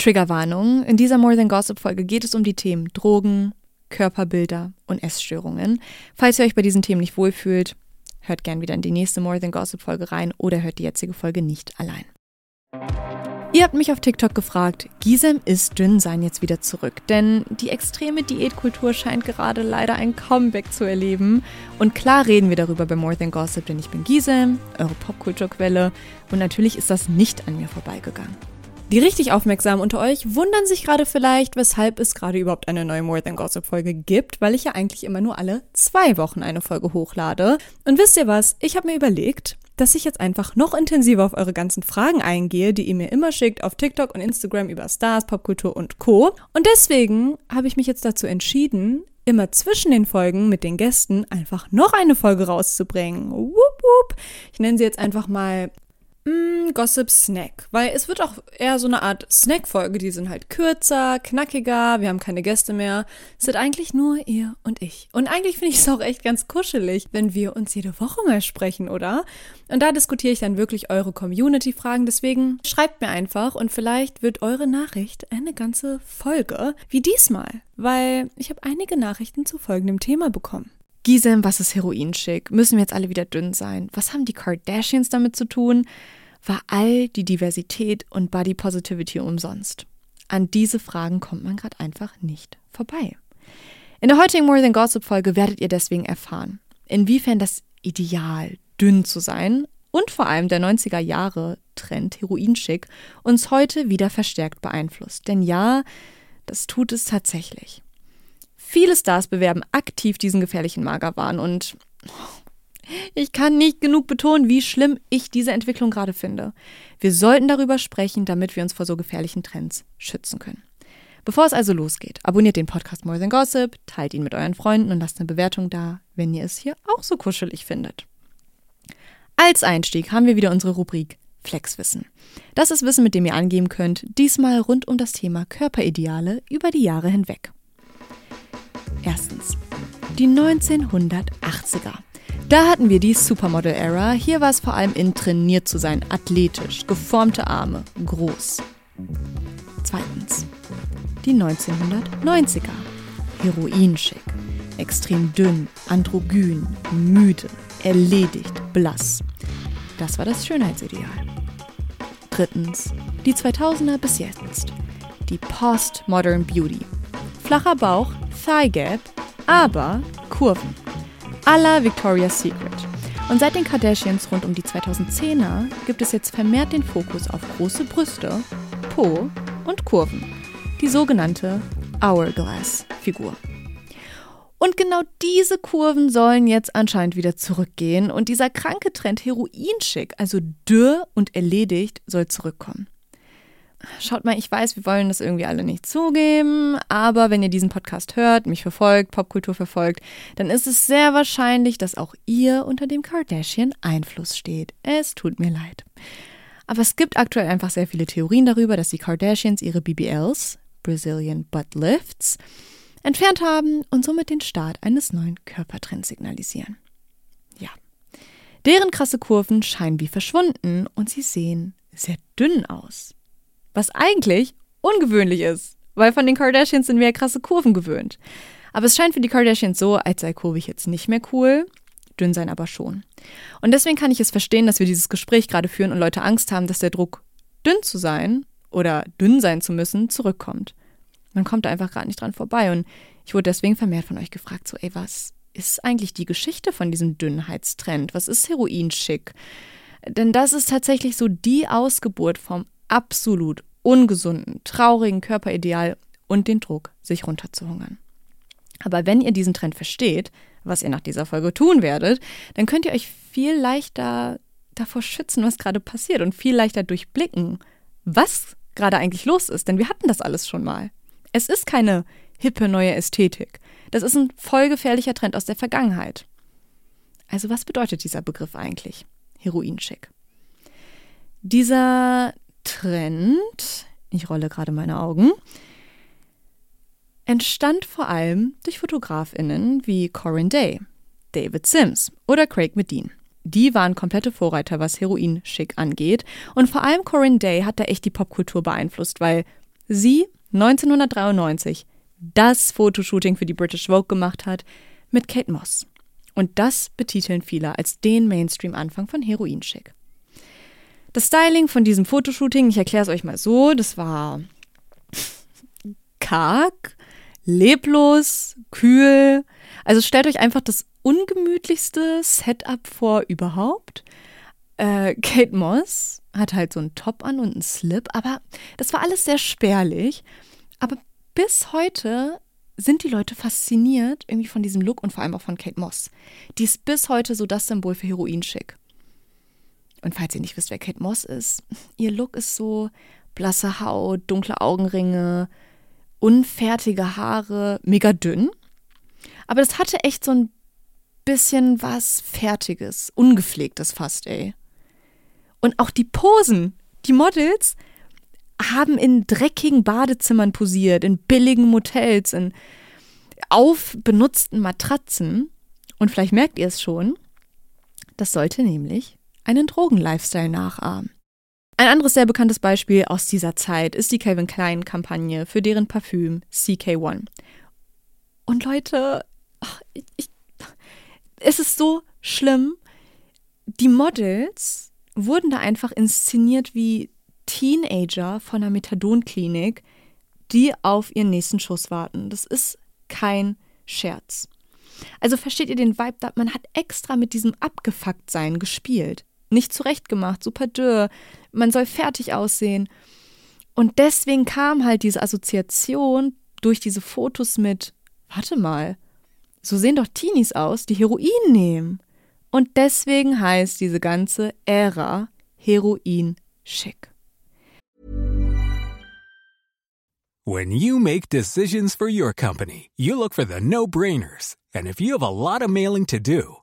Triggerwarnung. In dieser More Than Gossip Folge geht es um die Themen Drogen, Körperbilder und Essstörungen. Falls ihr euch bei diesen Themen nicht wohlfühlt, hört gern wieder in die nächste More Than Gossip Folge rein oder hört die jetzige Folge nicht allein. Ihr habt mich auf TikTok gefragt, Gisem ist Dünnsein jetzt wieder zurück, denn die extreme Diätkultur scheint gerade leider ein Comeback zu erleben. Und klar reden wir darüber bei More Than Gossip, denn ich bin Gisem, eure Popkulturquelle und natürlich ist das nicht an mir vorbeigegangen. Die richtig Aufmerksamen unter euch wundern sich gerade vielleicht, weshalb es gerade überhaupt eine neue More Than Gossip Folge gibt, weil ich ja eigentlich immer nur alle zwei Wochen eine Folge hochlade. Und wisst ihr was? Ich habe mir überlegt, dass ich jetzt einfach noch intensiver auf eure ganzen Fragen eingehe, die ihr mir immer schickt auf TikTok und Instagram über Stars, Popkultur und Co. Und deswegen habe ich mich jetzt dazu entschieden, immer zwischen den Folgen mit den Gästen einfach noch eine Folge rauszubringen. Wupp, wupp. Ich nenne sie jetzt einfach mal Mm, Gossip Snack, weil es wird auch eher so eine Art Snack-Folge. Die sind halt kürzer, knackiger, wir haben keine Gäste mehr. Es sind eigentlich nur ihr und ich. Und eigentlich finde ich es auch echt ganz kuschelig, wenn wir uns jede Woche mal sprechen, oder? Und da diskutiere ich dann wirklich eure Community-Fragen. Deswegen schreibt mir einfach und vielleicht wird eure Nachricht eine ganze Folge, wie diesmal, weil ich habe einige Nachrichten zu folgendem Thema bekommen. Gisem, was ist Heroinschick? Müssen wir jetzt alle wieder dünn sein? Was haben die Kardashians damit zu tun? War all die Diversität und Body Positivity umsonst? An diese Fragen kommt man gerade einfach nicht vorbei. In der heutigen More Than Gossip Folge werdet ihr deswegen erfahren, inwiefern das Ideal, dünn zu sein und vor allem der 90er Jahre Trend Heroinschick uns heute wieder verstärkt beeinflusst. Denn ja, das tut es tatsächlich. Viele Stars bewerben aktiv diesen gefährlichen Magerwahn und ich kann nicht genug betonen, wie schlimm ich diese Entwicklung gerade finde. Wir sollten darüber sprechen, damit wir uns vor so gefährlichen Trends schützen können. Bevor es also losgeht, abonniert den Podcast More Than Gossip, teilt ihn mit euren Freunden und lasst eine Bewertung da, wenn ihr es hier auch so kuschelig findet. Als Einstieg haben wir wieder unsere Rubrik Flexwissen. Das ist Wissen, mit dem ihr angeben könnt, diesmal rund um das Thema Körperideale über die Jahre hinweg. Erstens. Die 1980er. Da hatten wir die Supermodel-Ära. Hier war es vor allem in trainiert zu sein, athletisch, geformte Arme, groß. Zweitens. Die 1990er. Heroinschick. Extrem dünn, androgyn, müde, erledigt, blass. Das war das Schönheitsideal. Drittens. Die 2000er bis jetzt. Die Post-Modern Beauty. Flacher Bauch, Thigh Gap, aber Kurven. A la Victoria's Secret. Und seit den Kardashians rund um die 2010er gibt es jetzt vermehrt den Fokus auf große Brüste, Po und Kurven. Die sogenannte Hourglass-Figur. Und genau diese Kurven sollen jetzt anscheinend wieder zurückgehen und dieser kranke Trend Heroinschick, also dürr und erledigt, soll zurückkommen. Schaut mal, ich weiß, wir wollen das irgendwie alle nicht zugeben, aber wenn ihr diesen Podcast hört, mich verfolgt, Popkultur verfolgt, dann ist es sehr wahrscheinlich, dass auch ihr unter dem Kardashian-Einfluss steht. Es tut mir leid. Aber es gibt aktuell einfach sehr viele Theorien darüber, dass die Kardashians ihre BBLs, Brazilian Butt Lifts, entfernt haben und somit den Start eines neuen Körpertrends signalisieren. Ja. Deren krasse Kurven scheinen wie verschwunden und sie sehen sehr dünn aus. Was eigentlich ungewöhnlich ist, weil von den Kardashians sind wir ja krasse Kurven gewöhnt. Aber es scheint für die Kardashians so, als sei kurvig jetzt nicht mehr cool, dünn sein aber schon. Und deswegen kann ich es verstehen, dass wir dieses Gespräch gerade führen und Leute Angst haben, dass der Druck, dünn zu sein oder dünn sein zu müssen, zurückkommt. Man kommt da einfach gerade nicht dran vorbei. Und ich wurde deswegen vermehrt von euch gefragt, so, ey, was ist eigentlich die Geschichte von diesem Dünnheitstrend? Was ist Heroinschick? Denn das ist tatsächlich so die Ausgeburt vom absolut ungesunden, traurigen Körperideal und den Druck, sich runterzuhungern. Aber wenn ihr diesen Trend versteht, was ihr nach dieser Folge tun werdet, dann könnt ihr euch viel leichter davor schützen, was gerade passiert und viel leichter durchblicken, was gerade eigentlich los ist, denn wir hatten das alles schon mal. Es ist keine hippe neue Ästhetik. Das ist ein voll gefährlicher Trend aus der Vergangenheit. Also was bedeutet dieser Begriff eigentlich? Heroinschick. Dieser Trend, ich rolle gerade meine Augen, entstand vor allem durch Fotografinnen wie Corinne Day, David Sims oder Craig Medin. Die waren komplette Vorreiter, was Heroin-Schick angeht. Und vor allem Corinne Day hat da echt die Popkultur beeinflusst, weil sie 1993 das Fotoshooting für die British Vogue gemacht hat mit Kate Moss. Und das betiteln viele als den Mainstream-Anfang von Heroin-Schick. Das Styling von diesem Fotoshooting, ich erkläre es euch mal so, das war karg, leblos, kühl. Also stellt euch einfach das ungemütlichste Setup vor überhaupt. Äh, Kate Moss hat halt so einen Top an und einen Slip, aber das war alles sehr spärlich. Aber bis heute sind die Leute fasziniert irgendwie von diesem Look und vor allem auch von Kate Moss. Die ist bis heute so das Symbol für Heroin-Schick. Und falls ihr nicht wisst, wer Kate Moss ist, ihr Look ist so blasse Haut, dunkle Augenringe, unfertige Haare, mega dünn. Aber das hatte echt so ein bisschen was Fertiges, Ungepflegtes fast, ey. Und auch die Posen, die Models haben in dreckigen Badezimmern posiert, in billigen Motels, in aufbenutzten Matratzen. Und vielleicht merkt ihr es schon, das sollte nämlich einen Drogen-Lifestyle nachahmen. Ein anderes sehr bekanntes Beispiel aus dieser Zeit ist die Calvin Klein Kampagne für deren Parfüm CK1. Und Leute, ach, ich, es ist so schlimm. Die Models wurden da einfach inszeniert wie Teenager von einer Methadonklinik, die auf ihren nächsten Schuss warten. Das ist kein Scherz. Also versteht ihr den Vibe, man hat extra mit diesem Abgefucktsein gespielt nicht zurechtgemacht, super dürr, man soll fertig aussehen. Und deswegen kam halt diese Assoziation durch diese Fotos mit, warte mal, so sehen doch Teenies aus, die Heroin nehmen. Und deswegen heißt diese ganze Ära Heroin schick. When you make decisions for your company, you look for the no-brainers. And if you have a lot of mailing to do,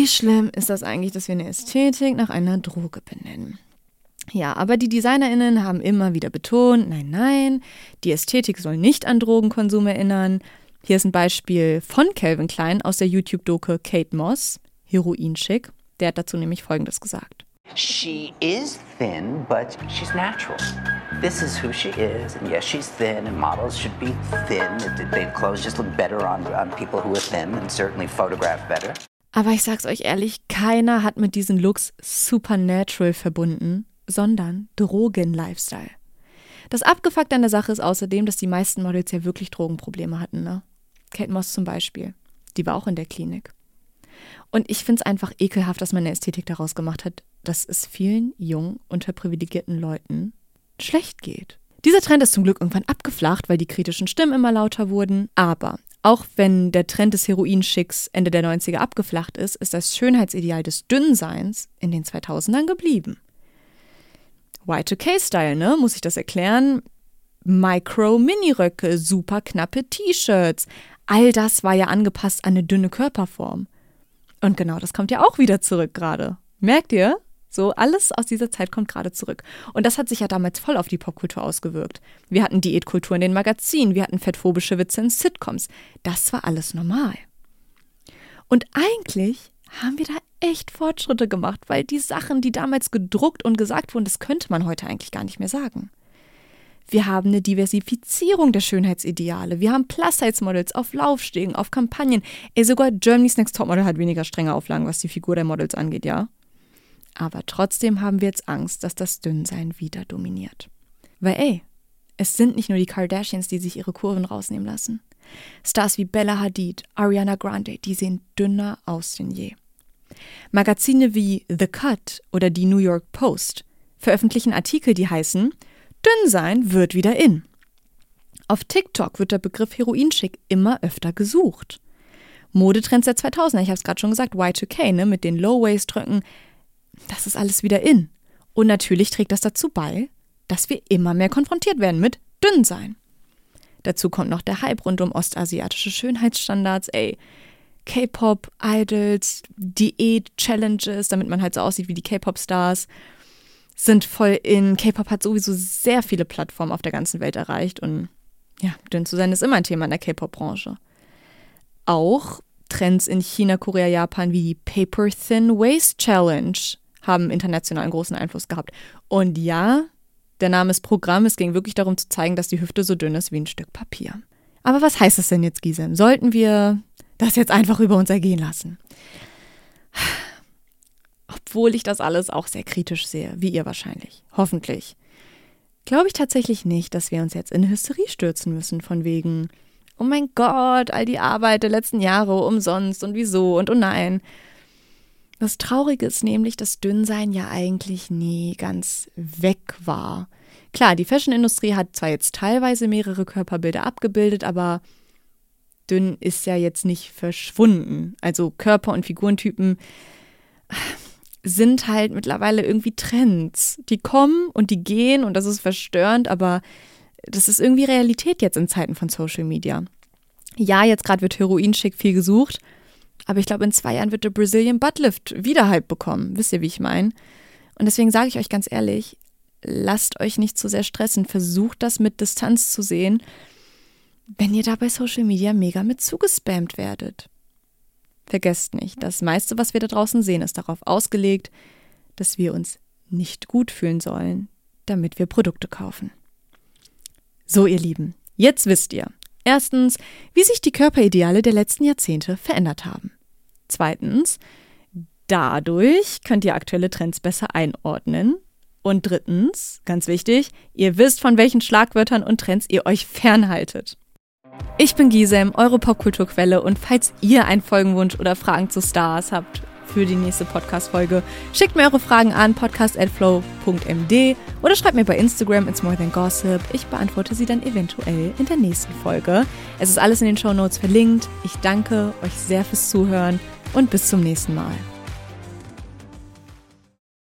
Wie schlimm ist das eigentlich, dass wir eine Ästhetik nach einer Droge benennen? Ja, aber die DesignerInnen haben immer wieder betont, nein, nein, die Ästhetik soll nicht an Drogenkonsum erinnern. Hier ist ein Beispiel von Calvin Klein aus der YouTube-Doku Kate Moss, Heroin-Schick. Der hat dazu nämlich Folgendes gesagt. She is thin, but she's natural. This is who she is. And yes, she's thin, and models should be thin. Their clothes just look better on, on people who are thin and certainly photograph better. Aber ich sag's euch ehrlich, keiner hat mit diesen Looks Supernatural verbunden, sondern Drogen-Lifestyle. Das Abgefuckte an der Sache ist außerdem, dass die meisten Models ja wirklich Drogenprobleme hatten, ne? Kate Moss zum Beispiel. Die war auch in der Klinik. Und ich finde es einfach ekelhaft, dass man eine Ästhetik daraus gemacht hat, dass es vielen jungen, unterprivilegierten Leuten schlecht geht. Dieser Trend ist zum Glück irgendwann abgeflacht, weil die kritischen Stimmen immer lauter wurden. Aber auch wenn der Trend des Heroinschicks Ende der 90er abgeflacht ist, ist das Schönheitsideal des Dünnseins in den 2000ern geblieben. Y2K-Style, ne? Muss ich das erklären? Micro-Miniröcke, super knappe T-Shirts. All das war ja angepasst an eine dünne Körperform. Und genau das kommt ja auch wieder zurück gerade. Merkt ihr? So, alles aus dieser Zeit kommt gerade zurück. Und das hat sich ja damals voll auf die Popkultur ausgewirkt. Wir hatten Diätkultur in den Magazinen, wir hatten fettphobische Witze in Sitcoms. Das war alles normal. Und eigentlich haben wir da echt Fortschritte gemacht, weil die Sachen, die damals gedruckt und gesagt wurden, das könnte man heute eigentlich gar nicht mehr sagen. Wir haben eine Diversifizierung der Schönheitsideale. Wir haben Plus-Size-Models auf Laufstegen, auf Kampagnen. Ey, sogar Germany's Next Topmodel hat weniger strenge Auflagen, was die Figur der Models angeht, ja? Aber trotzdem haben wir jetzt Angst, dass das Dünnsein wieder dominiert. Weil ey, es sind nicht nur die Kardashians, die sich ihre Kurven rausnehmen lassen. Stars wie Bella Hadid, Ariana Grande, die sehen dünner aus denn je. Magazine wie The Cut oder die New York Post veröffentlichen Artikel, die heißen Dünn sein wird wieder in. Auf TikTok wird der Begriff Heroinschick immer öfter gesucht. Modetrends der 2000er, ich habe es gerade schon gesagt, Y2K, ne, mit den Low-Waist-Röcken, das ist alles wieder in. Und natürlich trägt das dazu bei, dass wir immer mehr konfrontiert werden mit Dünnsein. Dazu kommt noch der Hype rund um ostasiatische Schönheitsstandards, ey. K-Pop, Idols, Diät-Challenges, damit man halt so aussieht wie die K-Pop-Stars, sind voll in. K-Pop hat sowieso sehr viele Plattformen auf der ganzen Welt erreicht und ja, dünn zu sein ist immer ein Thema in der K-Pop-Branche. Auch Trends in China, Korea, Japan wie die Paper Thin Waist Challenge haben internationalen großen Einfluss gehabt. Und ja, der Name ist Programm. Es ging wirklich darum zu zeigen, dass die Hüfte so dünn ist wie ein Stück Papier. Aber was heißt das denn jetzt, Gisem? Sollten wir das jetzt einfach über uns ergehen lassen? Obwohl ich das alles auch sehr kritisch sehe, wie ihr wahrscheinlich. Hoffentlich. Glaube ich tatsächlich nicht, dass wir uns jetzt in Hysterie stürzen müssen, von wegen, oh mein Gott, all die Arbeit der letzten Jahre umsonst und wieso und oh nein. Das Traurige ist nämlich, dass Dünnsein ja eigentlich nie ganz weg war. Klar, die Fashionindustrie hat zwar jetzt teilweise mehrere Körperbilder abgebildet, aber dünn ist ja jetzt nicht verschwunden. Also Körper- und Figurentypen sind halt mittlerweile irgendwie Trends. Die kommen und die gehen und das ist verstörend, aber das ist irgendwie Realität jetzt in Zeiten von Social Media. Ja, jetzt gerade wird Heroin-Schick viel gesucht, aber ich glaube, in zwei Jahren wird der Brazilian Buttlift wieder Hype bekommen. Wisst ihr, wie ich meine? Und deswegen sage ich euch ganz ehrlich, lasst euch nicht zu sehr stressen. Versucht das mit Distanz zu sehen, wenn ihr da bei Social Media mega mit zugespammt werdet. Vergesst nicht, das meiste, was wir da draußen sehen, ist darauf ausgelegt, dass wir uns nicht gut fühlen sollen, damit wir Produkte kaufen. So, ihr Lieben, jetzt wisst ihr. Erstens, wie sich die Körperideale der letzten Jahrzehnte verändert haben. Zweitens, dadurch könnt ihr aktuelle Trends besser einordnen. Und drittens, ganz wichtig, ihr wisst, von welchen Schlagwörtern und Trends ihr euch fernhaltet. Ich bin Gisem, eure Popkulturquelle und falls ihr einen Folgenwunsch oder Fragen zu Stars habt für die nächste Podcast-Folge, schickt mir eure Fragen an podcast.flow.md oder schreibt mir bei Instagram It's More Than Gossip. Ich beantworte sie dann eventuell in der nächsten Folge. Es ist alles in den Show Notes verlinkt. Ich danke euch sehr fürs Zuhören und bis zum nächsten Mal.